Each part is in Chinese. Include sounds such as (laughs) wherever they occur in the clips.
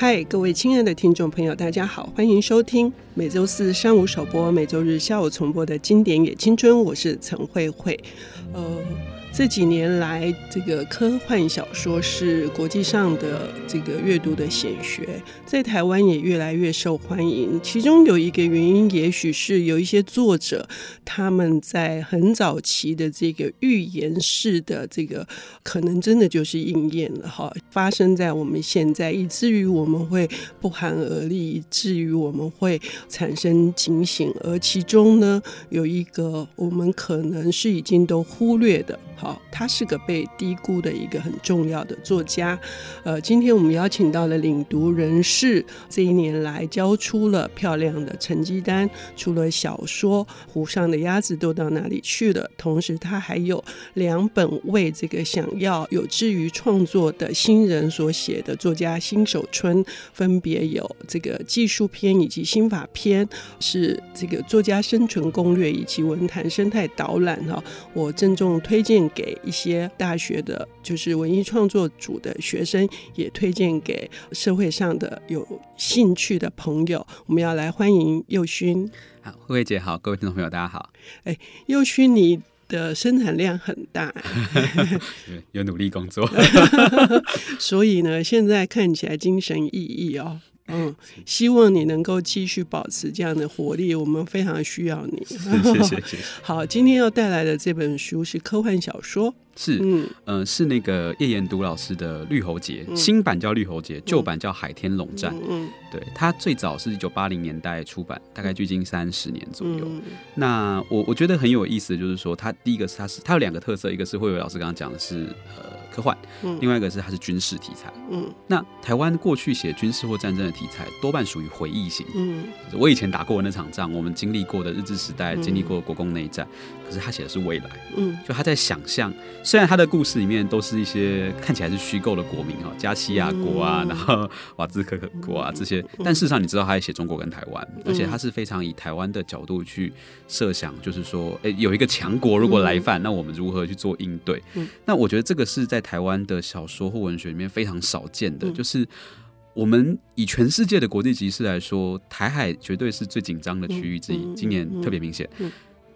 嗨，各位亲爱的听众朋友，大家好，欢迎收听每周四上午首播、每周日下午重播的经典野青春，我是陈慧慧，呃。这几年来，这个科幻小说是国际上的这个阅读的显学，在台湾也越来越受欢迎。其中有一个原因，也许是有一些作者他们在很早期的这个预言式的这个，可能真的就是应验了哈，发生在我们现在，以至于我们会不寒而栗，以至于我们会产生警醒。而其中呢，有一个我们可能是已经都忽略的。好，他是个被低估的一个很重要的作家。呃，今天我们邀请到了领读人士，这一年来交出了漂亮的成绩单。除了小说《湖上的鸭子都到哪里去了》，同时他还有两本为这个想要有志于创作的新人所写的作家新手村，分别有这个技术篇以及心法篇，是这个作家生存攻略以及文坛生态导览。哈，我郑重推荐。给一些大学的，就是文艺创作组的学生，也推荐给社会上的有兴趣的朋友。我们要来欢迎宥勋。好，慧慧姐好，各位听众朋友大家好。哎，宥勋，你的生产量很大，(laughs) 有努力工作，(laughs) 所以呢，现在看起来精神奕奕哦。嗯，希望你能够继续保持这样的活力，我们非常需要你。谢 (laughs) 谢谢谢。(laughs) 好，今天要带来的这本书是科幻小说。是，嗯、呃，是那个叶彦都老师的《绿喉节》，嗯，新版叫《绿喉节》，旧版叫《海天龙战》。嗯，对，它最早是一九八零年代出版，大概距今三十年左右。嗯、那我我觉得很有意思就是说，它第一个是它是它有两个特色，一个是慧伟老师刚刚讲的是呃科幻，嗯，另外一个是它是军事题材。嗯，那台湾过去写军事或战争的题材多半属于回忆型。嗯，我以前打过那场仗，我们经历过的日治时代，经历过国共内战，可是他写的是未来。嗯，就他在想象。虽然他的故事里面都是一些看起来是虚构的国民哈，加西亚国啊，然后瓦兹可可国啊这些，但事实上你知道他在写中国跟台湾，而且他是非常以台湾的角度去设想，就是说，哎，有一个强国如果来犯，那我们如何去做应对？那我觉得这个是在台湾的小说或文学里面非常少见的，就是我们以全世界的国际局势来说，台海绝对是最紧张的区域之一，今年特别明显。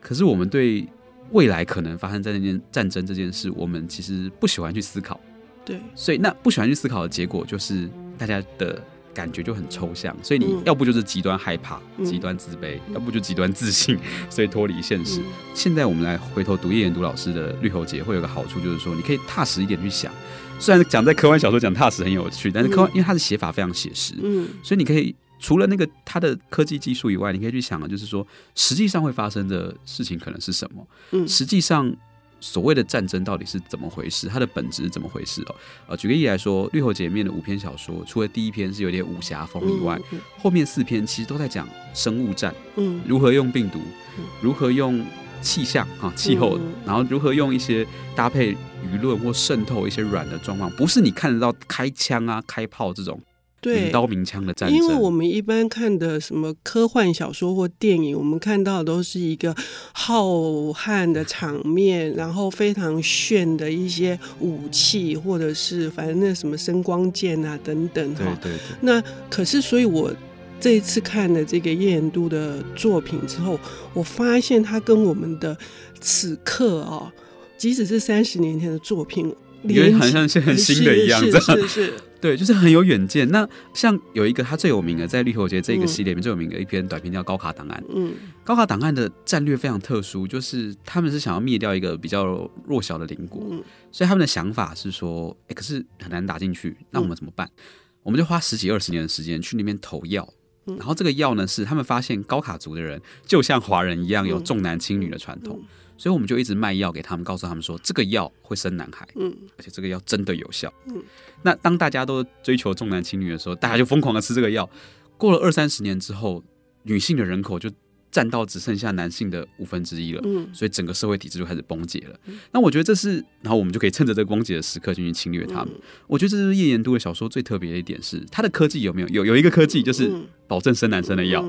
可是我们对未来可能发生在那件战争这件事，我们其实不喜欢去思考，对，所以那不喜欢去思考的结果就是大家的感觉就很抽象，所以你要不就是极端害怕、极端自卑，要不就极端自信，所以脱离现实。现在我们来回头读叶彦都老师的《绿喉节》，会有个好处就是说，你可以踏实一点去想。虽然讲在科幻小说讲踏实很有趣，但是科幻因为它的写法非常写实，嗯，所以你可以。除了那个它的科技技术以外，你可以去想啊就是说，实际上会发生的事情可能是什么？嗯，实际上所谓的战争到底是怎么回事？它的本质是怎么回事？哦，呃，举个例来说，《绿喉节》里面的五篇小说，除了第一篇是有点武侠风以外，嗯嗯、后面四篇其实都在讲生物战，嗯，如何用病毒，如何用气象啊气候，然后如何用一些搭配舆论或渗透一些软的状况，不是你看得到开枪啊、开炮这种。对，刀鸣枪的战争，因为我们一般看的什么科幻小说或电影，我们看到的都是一个浩瀚的场面，然后非常炫的一些武器，或者是反正那什么声光剑啊等等哈。对对对。那可是，所以我这一次看了这个叶彦都的作品之后，我发现他跟我们的此刻啊，即使是三十年前的作品，因为好像是很新的一样，是是是。对，就是很有远见。那像有一个他最有名的，在绿喉节这个系列里面最有名的一篇短篇叫《高卡档案》。嗯，高卡档案的战略非常特殊，就是他们是想要灭掉一个比较弱小的邻国，嗯，所以他们的想法是说，哎，可是很难打进去，那我们怎么办？嗯，我们就花十几二十年的时间去那边投药，然后这个药呢是他们发现高卡族的人就像华人一样有重男轻女的传统。所以我们就一直卖药给他们，告诉他们说这个药会生男孩，嗯，而且这个药真的有效，嗯。那当大家都追求重男轻女的时候，大家就疯狂的吃这个药。过了二三十年之后，女性的人口就占到只剩下男性的五分之一了，嗯。所以整个社会体制就开始崩解了。那我觉得这是，然后我们就可以趁着这个崩解的时刻进行侵略他们。我觉得这是叶彦都的小说最特别的一点是，它的科技有没有？有有一个科技就是保证生男生的药。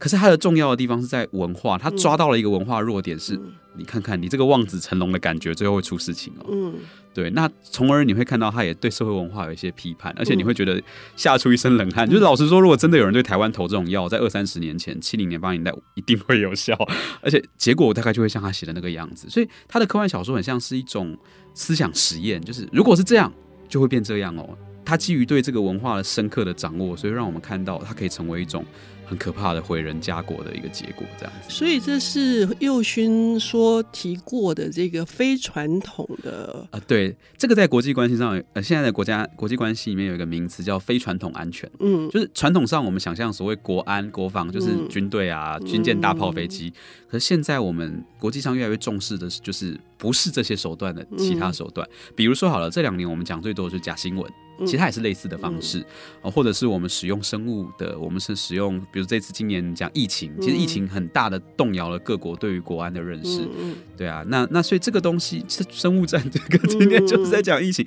可是它的重要的地方是在文化，他抓到了一个文化弱点是，是、嗯、你看看你这个望子成龙的感觉，最后会出事情哦。嗯，对，那从而你会看到他也对社会文化有一些批判，而且你会觉得吓出一身冷汗。嗯、就是老实说，如果真的有人对台湾投这种药，在二三十年前，七零年八零年代一定会有效，(laughs) 而且结果大概就会像他写的那个样子。所以他的科幻小说很像是一种思想实验，就是如果是这样，就会变这样哦。他基于对这个文化的深刻的掌握，所以让我们看到它可以成为一种。很可怕的毁人家国的一个结果，这样子。所以这是右勋说提过的这个非传统的啊，对，这个在国际关系上，呃，现在的国家国际关系里面有一个名词叫非传统安全。嗯，就是传统上我们想象所谓国安国防就是军队啊、嗯、军舰、大炮、飞机，可是现在我们国际上越来越重视的是，就是不是这些手段的其他手段。嗯、比如说好了，这两年我们讲最多的是假新闻。其实它也是类似的方式，嗯、或者是我们使用生物的，我们是使用，比如这次今年讲疫情，其实疫情很大的动摇了各国对于国安的认识，嗯、对啊，那那所以这个东西是生物战，(laughs) 这个今天就是在讲疫情，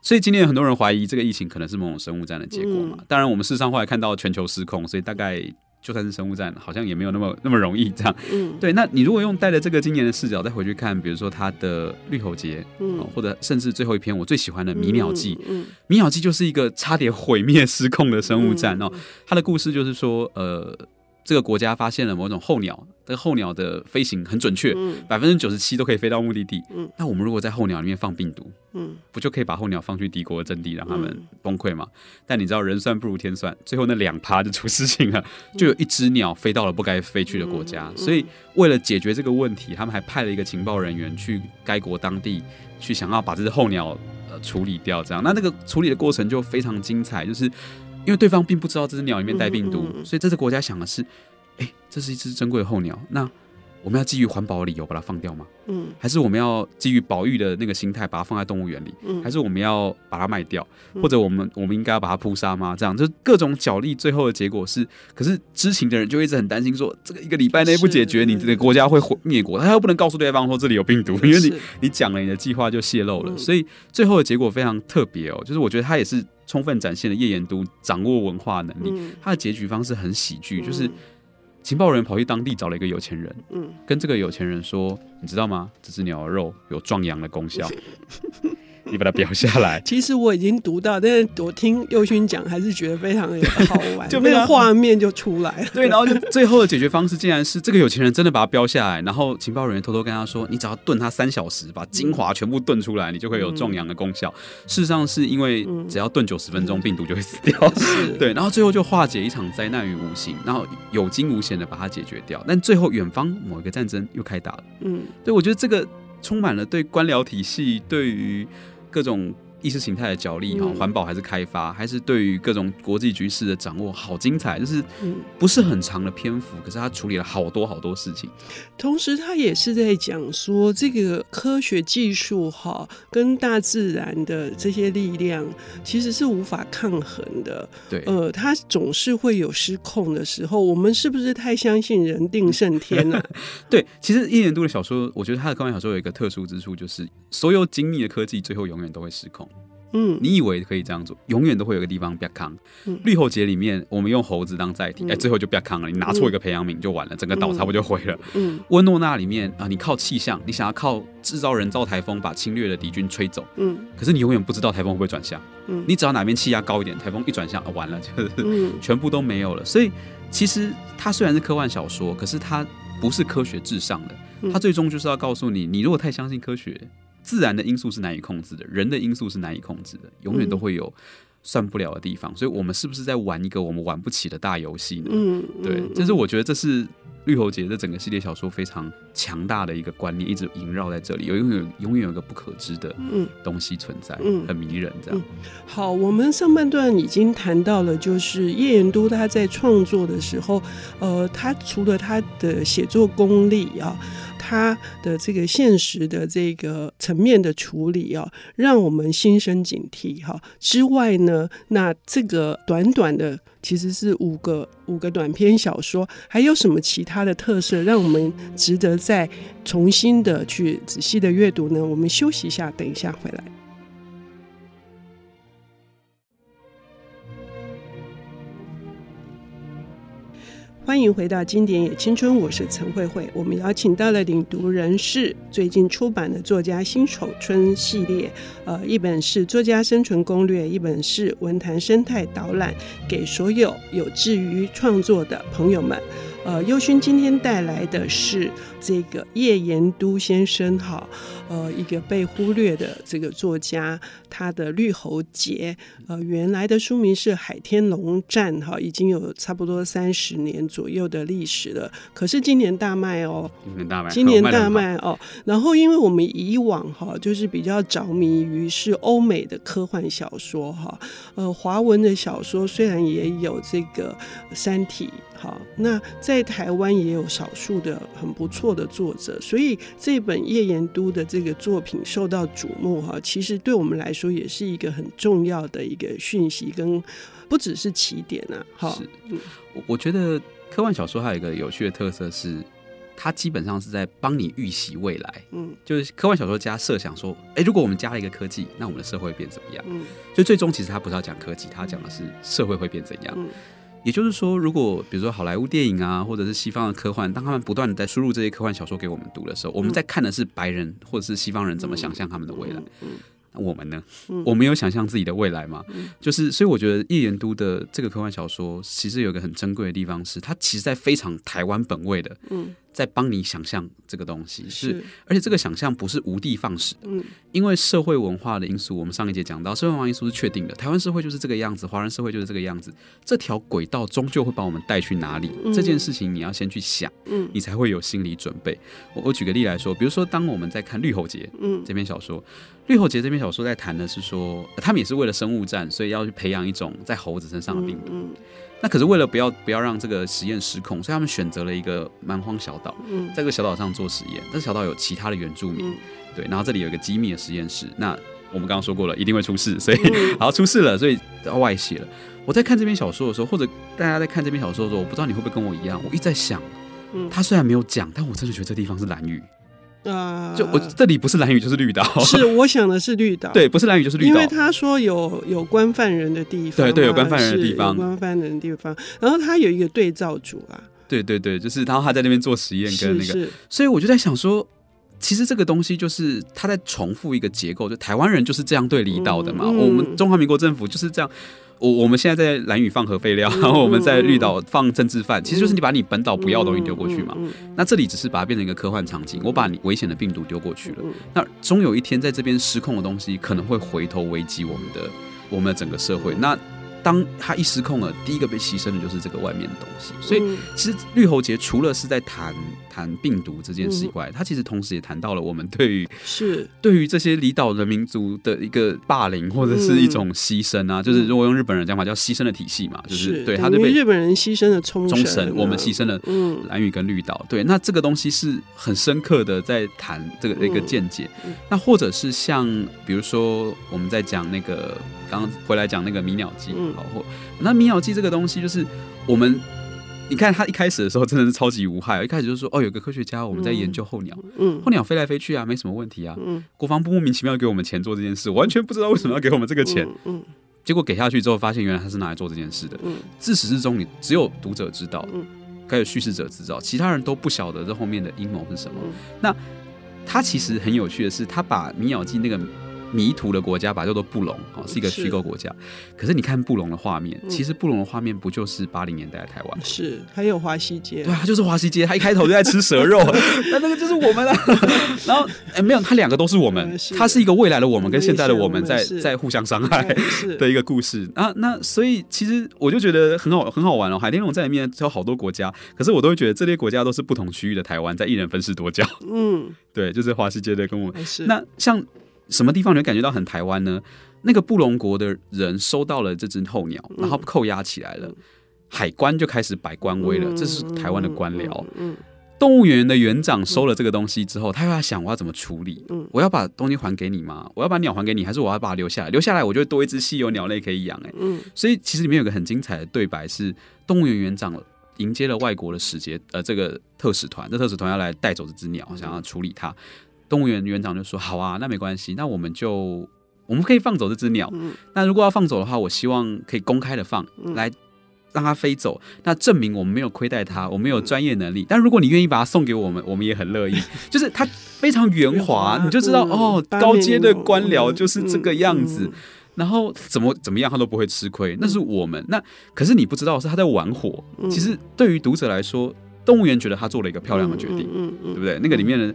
所以今天很多人怀疑这个疫情可能是某种生物战的结果嘛，当然我们事实上后来看到全球失控，所以大概。就算是生物战，好像也没有那么那么容易这样。嗯，对。那你如果用带着这个今年的视角再回去看，比如说他的绿喉节，嗯，或者甚至最后一篇我最喜欢的《迷鸟记》，嗯，《迷鸟记》就是一个差点毁灭失控的生物战哦。他的故事就是说，呃。这个国家发现了某种候鸟，这个候鸟的飞行很准确，百分之九十七都可以飞到目的地。嗯，那我们如果在候鸟里面放病毒，嗯，不就可以把候鸟放去敌国的阵地，让他们崩溃吗？嗯、但你知道人算不如天算，最后那两趴就出事情了，就有一只鸟飞到了不该飞去的国家。嗯、所以为了解决这个问题，他们还派了一个情报人员去该国当地，去想要把这只候鸟呃处理掉。这样，那那个处理的过程就非常精彩，就是。因为对方并不知道这只鸟里面带病毒，所以这只国家想的是：哎，这是一只珍贵的候鸟，那我们要基于环保的理由把它放掉吗？嗯，还是我们要基于保育的那个心态把它放在动物园里？嗯，还是我们要把它卖掉？或者我们我们应该要把它扑杀吗？这样就各种角力，最后的结果是，可是知情的人就一直很担心说，这个一个礼拜内不解决，你这个国家会毁灭国，他又不能告诉对方说这里有病毒，因为你你讲了你的计划就泄露了，所以最后的结果非常特别哦，就是我觉得他也是。充分展现了叶岩都掌握文化能力。嗯、他的结局方式很喜剧，嗯、就是情报人跑去当地找了一个有钱人，嗯、跟这个有钱人说：“你知道吗？这只鸟的肉有壮阳的功效。” (laughs) 你把它标下来。(laughs) 其实我已经读到，但是我听右勋讲，还是觉得非常的好玩，(laughs) 就那个画面就出来了。(laughs) 对，然后就最后的解决方式竟然是这个有钱人真的把它标下来，然后情报人员偷偷跟他说：“你只要炖它三小时，把精华全部炖出来，你就会有壮阳的功效。嗯”事实上是因为只要炖九十分钟，嗯、病毒就会死掉。是对，然后最后就化解一场灾难于无形，然后有惊无险的把它解决掉。但最后远方某一个战争又开打了。嗯，对，我觉得这个充满了对官僚体系对于。各种意识形态的角力哈，环保还是开发，还是对于各种国际局势的掌握，好精彩！就是不是很长的篇幅，可是他处理了好多好多事情。同时，他也是在讲说，这个科学技术哈，跟大自然的这些力量其实是无法抗衡的。对，呃，他总是会有失控的时候。我们是不是太相信人定胜天了？(laughs) 对，其实一年度的小说，我觉得他的科幻小说有一个特殊之处，就是所有精密的科技最后永远都会失控。嗯，你以为可以这样做，永远都会有个地方不要扛。嗯、绿喉节里面，我们用猴子当载体，哎、最后就不要扛了。你拿错一个培养皿就完了，嗯、整个岛差不多就毁了。嗯，温诺纳里面啊，你靠气象，你想要靠制造人造台风把侵略的敌军吹走。嗯，可是你永远不知道台风会不会转向。嗯，你只要哪边气压高一点，台风一转向，啊，完了，就是全部都没有了。所以其实它虽然是科幻小说，可是它不是科学至上的。它最终就是要告诉你，你如果太相信科学。自然的因素是难以控制的，人的因素是难以控制的，永远都会有算不了的地方。嗯、所以，我们是不是在玩一个我们玩不起的大游戏呢？嗯，对，这是我觉得这是绿喉节这整个系列小说非常强大的一个观念，一直萦绕在这里，有永远永远有个不可知的东西存在，嗯，很迷人。这样、嗯嗯。好，我们上半段已经谈到了，就是叶岩都他在创作的时候，呃，他除了他的写作功力啊。他的这个现实的这个层面的处理啊，让我们心生警惕哈。之外呢，那这个短短的其实是五个五个短篇小说，还有什么其他的特色，让我们值得再重新的去仔细的阅读呢？我们休息一下，等一下回来。欢迎回到经典也青春，我是陈慧慧。我们邀请到了领读人士最近出版的作家辛丑春系列，呃，一本是《作家生存攻略》，一本是《文坛生态导览》，给所有有志于创作的朋友们。呃，优勋今天带来的是这个叶延都先生哈，呃，一个被忽略的这个作家，他的《绿喉节》呃，原来的书名是《海天龙战》哈，已经有差不多三十年左右的历史了。可是今年大卖哦，今年大卖，今年大卖哦。然后，因为我们以往哈，就是比较着迷于是欧美的科幻小说哈，呃，华文的小说虽然也有这个《三体》。好，那在台湾也有少数的很不错的作者，所以这本叶岩都的这个作品受到瞩目哈，其实对我们来说也是一个很重要的一个讯息，跟不只是起点啊。好，是，我我觉得科幻小说还有一个有趣的特色是，它基本上是在帮你预习未来。嗯，就是科幻小说家设想说，哎，如果我们加了一个科技，那我们的社会会变怎么样？嗯，就最终其实他不是要讲科技，他讲的是社会会变怎样。嗯。也就是说，如果比如说好莱坞电影啊，或者是西方的科幻，当他们不断的在输入这些科幻小说给我们读的时候，我们在看的是白人或者是西方人怎么想象他们的未来。那我们呢？我们有想象自己的未来吗？就是，所以我觉得叶言都的这个科幻小说，其实有一个很珍贵的地方是，它其实在非常台湾本位的。在帮你想象这个东西是，而且这个想象不是无的放矢的，嗯，因为社会文化的因素，我们上一节讲到，社会文化因素是确定的，台湾社会就是这个样子，华人社会就是这个样子，这条轨道终究会把我们带去哪里？嗯，这件事情你要先去想，嗯，你才会有心理准备。我我举个例来说，比如说当我们在看《绿喉节》嗯这篇小说，《绿喉节》这篇小说在谈的是说，他们也是为了生物战，所以要去培养一种在猴子身上的病毒。嗯嗯那可是为了不要不要让这个实验失控，所以他们选择了一个蛮荒小岛，在这个小岛上做实验。但是小岛有其他的原住民，对，然后这里有一个机密的实验室。那我们刚刚说过了，一定会出事，所以 (laughs) 好出事了，所以要外泄了。我在看这篇小说的时候，或者大家在看这篇小说的时候，我不知道你会不会跟我一样，我一直在想，他虽然没有讲，但我真的觉得这地方是兰屿。啊，就我这里不是蓝屿就是绿岛，是我想的是绿岛，(laughs) 对，不是蓝屿就是绿岛，因为他说有有关犯人的地方，对对，有关犯人的地方，有关犯人的地方，然后他有一个对照组啊，对对对，就是然后他在那边做实验跟那个，所以我就在想说，其实这个东西就是他在重复一个结构，就台湾人就是这样对离岛的嘛，我们中华民国政府就是这样。我我们现在在蓝屿放核废料，然后我们在绿岛放政治犯，其实就是你把你本岛不要的东西丢过去嘛。那这里只是把它变成一个科幻场景，我把你危险的病毒丢过去了。那终有一天在这边失控的东西可能会回头危及我们的我们的整个社会。那当他一失控了，第一个被牺牲的就是这个外面的东西。所以，其实绿喉节除了是在谈谈病毒这件事以外，他其实同时也谈到了我们对于是对于这些离岛的民族的一个霸凌或者是一种牺牲啊。就是如果用日本人讲法，叫牺牲的体系嘛，就是对他对日本人牺牲了冲绳，我们牺牲了蓝屿跟绿岛。对，那这个东西是很深刻的在谈这个一个见解。那或者是像比如说我们在讲那个刚刚回来讲那个迷鸟记。好，或那迷鸟记这个东西，就是我们，你看他一开始的时候真的是超级无害，一开始就说哦，有个科学家我们在研究候鸟，嗯，候鸟飞来飞去啊，没什么问题啊，嗯，国防部莫名其妙给我们钱做这件事，完全不知道为什么要给我们这个钱，嗯，结果给下去之后，发现原来他是拿来做这件事的，嗯，自始至终你只有读者知道，嗯，还有叙事者知道，其他人都不晓得这后面的阴谋是什么。那他其实很有趣的是，他把迷鸟记那个。迷途的国家吧，叫做布隆，哦，是一个虚构国家。是，可是你看布隆的画面，嗯、其实布隆的画面不就是八零年代的台湾？是，还有华西街。对啊，就是华西街。他一开头就在吃蛇肉，(laughs) 那那个就是我们了。(laughs) 然后，哎、欸，没有，他两个都是我们。他是一个未来的我们跟现在的我们在在互相伤害 (laughs) 的一个故事啊。那所以其实我就觉得很好很好玩哦。海天龙在里面有好多国家，可是我都会觉得这些国家都是不同区域的台湾，在一人分饰多角。嗯，对，就是华西街的跟我们。那像。什么地方你会感觉到很台湾呢？那个布隆国的人收到了这只候鸟，然后扣押起来了，嗯、海关就开始摆官威了。嗯、这是台湾的官僚。嗯嗯、动物园的园长收了这个东西之后，他又要想我要怎么处理？嗯、我要把东西还给你吗？我要把鸟还给你，还是我要把它留下来？留下来，我就会多一只稀有鸟类可以养。哎，嗯，所以其实里面有个很精彩的对白是，动物园园长迎接了外国的使节，呃，这个特使团，这特使团要来带走这只鸟，想要处理它。动物园园长就说：“好啊，那没关系，那我们就我们可以放走这只鸟。嗯、那如果要放走的话，我希望可以公开的放，嗯、来让它飞走，那证明我们没有亏待它，我们有专业能力。但如果你愿意把它送给我们，我们也很乐意。(laughs) 就是它非常圆滑，你就知道哦，高阶的官僚就是这个样子。然后怎么怎么样，他都不会吃亏。那是我们那，可是你不知道是他在玩火。其实对于读者来说，动物园觉得他做了一个漂亮的决定，对不对？那个里面的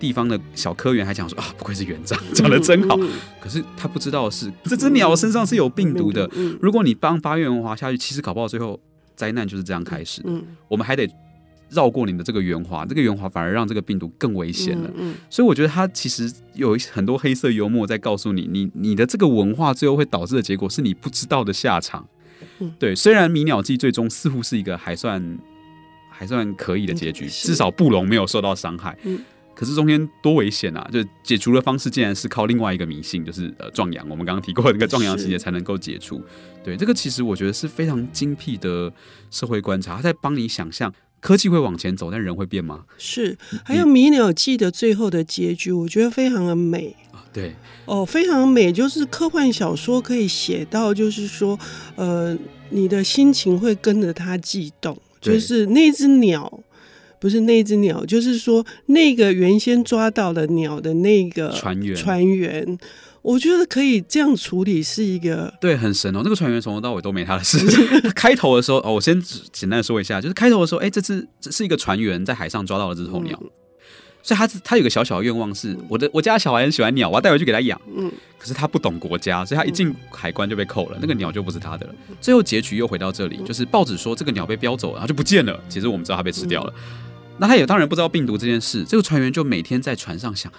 地方的小科员还讲说啊，不愧是园长，讲的真好。可是他不知道的是，这只鸟身上是有病毒的。如果你帮八月文华下去，其实搞不好最后灾难就是这样开始。我们还得。绕过你的这个圆滑，这个圆滑反而让这个病毒更危险了。所以我觉得他其实有很多黑色幽默在告诉你，你你的这个文化最后会导致的结果是你不知道的下场。嗯，对。虽然迷鸟记最终似乎是一个还算还算可以的结局，至少布隆没有受到伤害。嗯，可是中间多危险啊！就解除的方式竟然是靠另外一个迷信，就是呃壮阳。我们刚刚提过的那个壮阳情节才能够解除。对，这个其实我觉得是非常精辟的社会观察，他在帮你想象。科技会往前走，但人会变吗？是，还有《迷鸟记》的最后的结局，我觉得非常的美。啊对，哦，非常美，就是科幻小说可以写到，就是说，呃，你的心情会跟着它悸动，就是那只鸟，不是那只鸟，就是说那个原先抓到的鸟的那个船员，船员。我觉得可以这样处理是一个对，很神哦。那个船员从头到尾都没他的事。(laughs) 开头的时候哦，我先简单的说一下，就是开头的时候，哎，这只这是一个船员在海上抓到了这只候鸟，嗯、所以他他有个小小的愿望是，我的我家小孩很喜欢鸟，我要带回去给他养。嗯，可是他不懂国家，所以他一进海关就被扣了，那个鸟就不是他的了。最后结局又回到这里，就是报纸说这个鸟被标走了，然后就不见了。其实我们知道他被吃掉了。嗯、那他也当然不知道病毒这件事。这个船员就每天在船上想。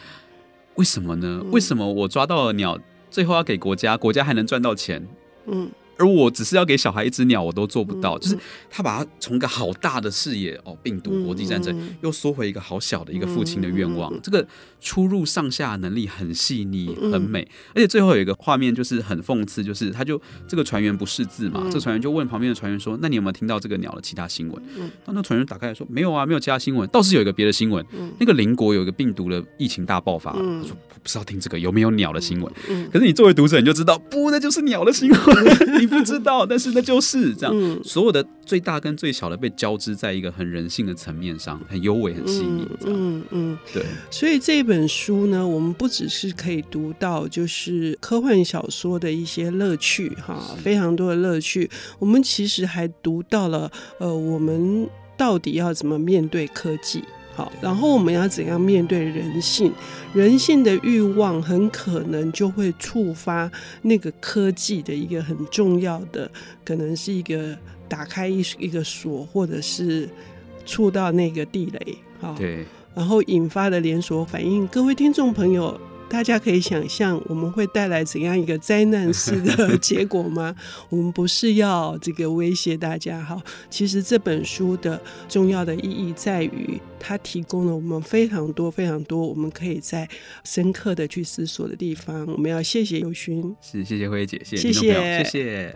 为什么呢？为什么我抓到了鸟，最后要给国家，国家还能赚到钱？嗯。而我只是要给小孩一只鸟，我都做不到。就是他把它从一个好大的视野哦，病毒、国际战争，又缩回一个好小的一个父亲的愿望。这个出入上下能力很细腻、很美。而且最后有一个画面就是很讽刺，就是他就这个船员不识字嘛，这个船员就问旁边的船员说：“那你有没有听到这个鸟的其他新闻？”那那船员打开来说：“没有啊，没有其他新闻，倒是有一个别的新闻。那个邻国有一个病毒的疫情大爆发。”他说：“不知道听这个有没有鸟的新闻？”可是你作为读者，你就知道，不，那就是鸟的新闻。(laughs) (laughs) 不知道，但是那就是这样。嗯、所有的最大跟最小的被交织在一个很人性的层面上，很优美、很细腻。嗯嗯，对。所以这本书呢，我们不只是可以读到就是科幻小说的一些乐趣哈，非常多的乐趣。我们其实还读到了呃，我们到底要怎么面对科技。好，然后我们要怎样面对人性？人性的欲望很可能就会触发那个科技的一个很重要的，可能是一个打开一一个锁，或者是触到那个地雷。啊，对，然后引发的连锁反应。各位听众朋友。大家可以想象我们会带来怎样一个灾难式的结果吗？(laughs) 我们不是要这个威胁大家哈。其实这本书的重要的意义在于，它提供了我们非常多非常多我们可以在深刻的去思索的地方。我们要谢谢友勋，是谢谢辉姐，谢谢谢谢。谢谢